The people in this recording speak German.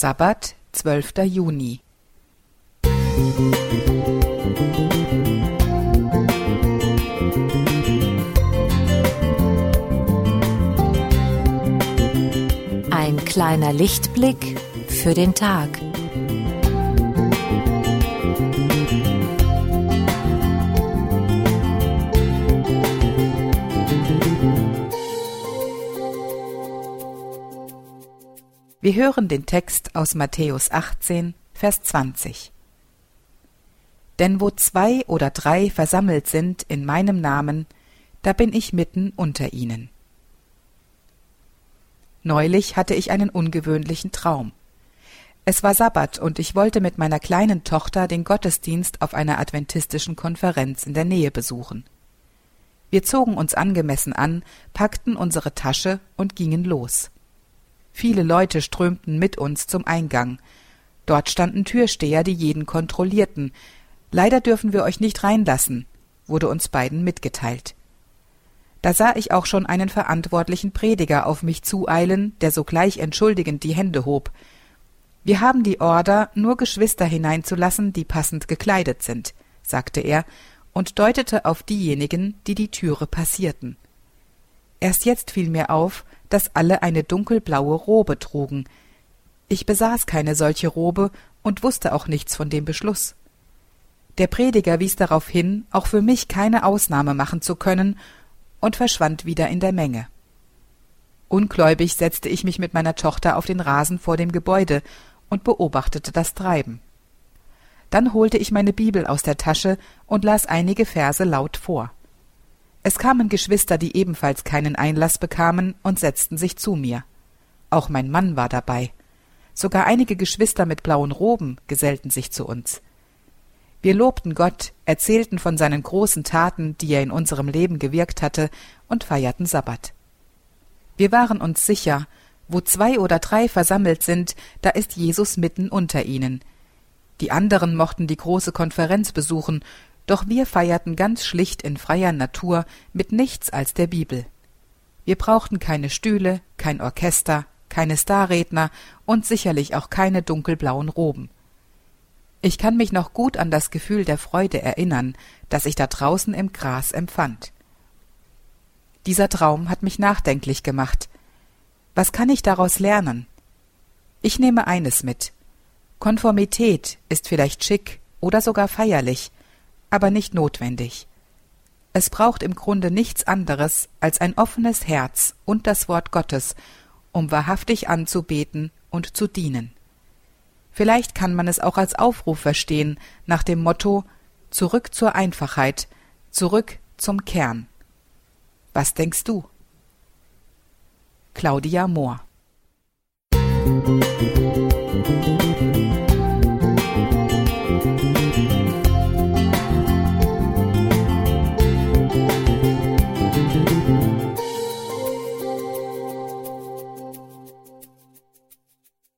Sabbat, 12. Juni. Ein kleiner Lichtblick für den Tag. Wir hören den Text aus Matthäus 18, Vers 20. Denn wo zwei oder drei versammelt sind in meinem Namen, da bin ich mitten unter ihnen. Neulich hatte ich einen ungewöhnlichen Traum. Es war Sabbat und ich wollte mit meiner kleinen Tochter den Gottesdienst auf einer adventistischen Konferenz in der Nähe besuchen. Wir zogen uns angemessen an, packten unsere Tasche und gingen los. Viele Leute strömten mit uns zum Eingang. Dort standen Türsteher, die jeden kontrollierten. Leider dürfen wir euch nicht reinlassen, wurde uns beiden mitgeteilt. Da sah ich auch schon einen verantwortlichen Prediger auf mich zueilen, der sogleich entschuldigend die Hände hob. Wir haben die Order, nur Geschwister hineinzulassen, die passend gekleidet sind, sagte er und deutete auf diejenigen, die die Türe passierten. Erst jetzt fiel mir auf, dass alle eine dunkelblaue Robe trugen. Ich besaß keine solche Robe und wusste auch nichts von dem Beschluss. Der Prediger wies darauf hin, auch für mich keine Ausnahme machen zu können, und verschwand wieder in der Menge. Ungläubig setzte ich mich mit meiner Tochter auf den Rasen vor dem Gebäude und beobachtete das Treiben. Dann holte ich meine Bibel aus der Tasche und las einige Verse laut vor. Es kamen Geschwister, die ebenfalls keinen Einlass bekamen, und setzten sich zu mir. Auch mein Mann war dabei. Sogar einige Geschwister mit blauen Roben gesellten sich zu uns. Wir lobten Gott, erzählten von seinen großen Taten, die er in unserem Leben gewirkt hatte, und feierten Sabbat. Wir waren uns sicher, wo zwei oder drei versammelt sind, da ist Jesus mitten unter ihnen. Die anderen mochten die große Konferenz besuchen, doch wir feierten ganz schlicht in freier Natur mit nichts als der Bibel. Wir brauchten keine Stühle, kein Orchester, keine Starredner und sicherlich auch keine dunkelblauen Roben. Ich kann mich noch gut an das Gefühl der Freude erinnern, das ich da draußen im Gras empfand. Dieser Traum hat mich nachdenklich gemacht. Was kann ich daraus lernen? Ich nehme eines mit. Konformität ist vielleicht schick oder sogar feierlich, aber nicht notwendig. Es braucht im Grunde nichts anderes als ein offenes Herz und das Wort Gottes, um wahrhaftig anzubeten und zu dienen. Vielleicht kann man es auch als Aufruf verstehen, nach dem Motto Zurück zur Einfachheit, zurück zum Kern. Was denkst du? Claudia Mohr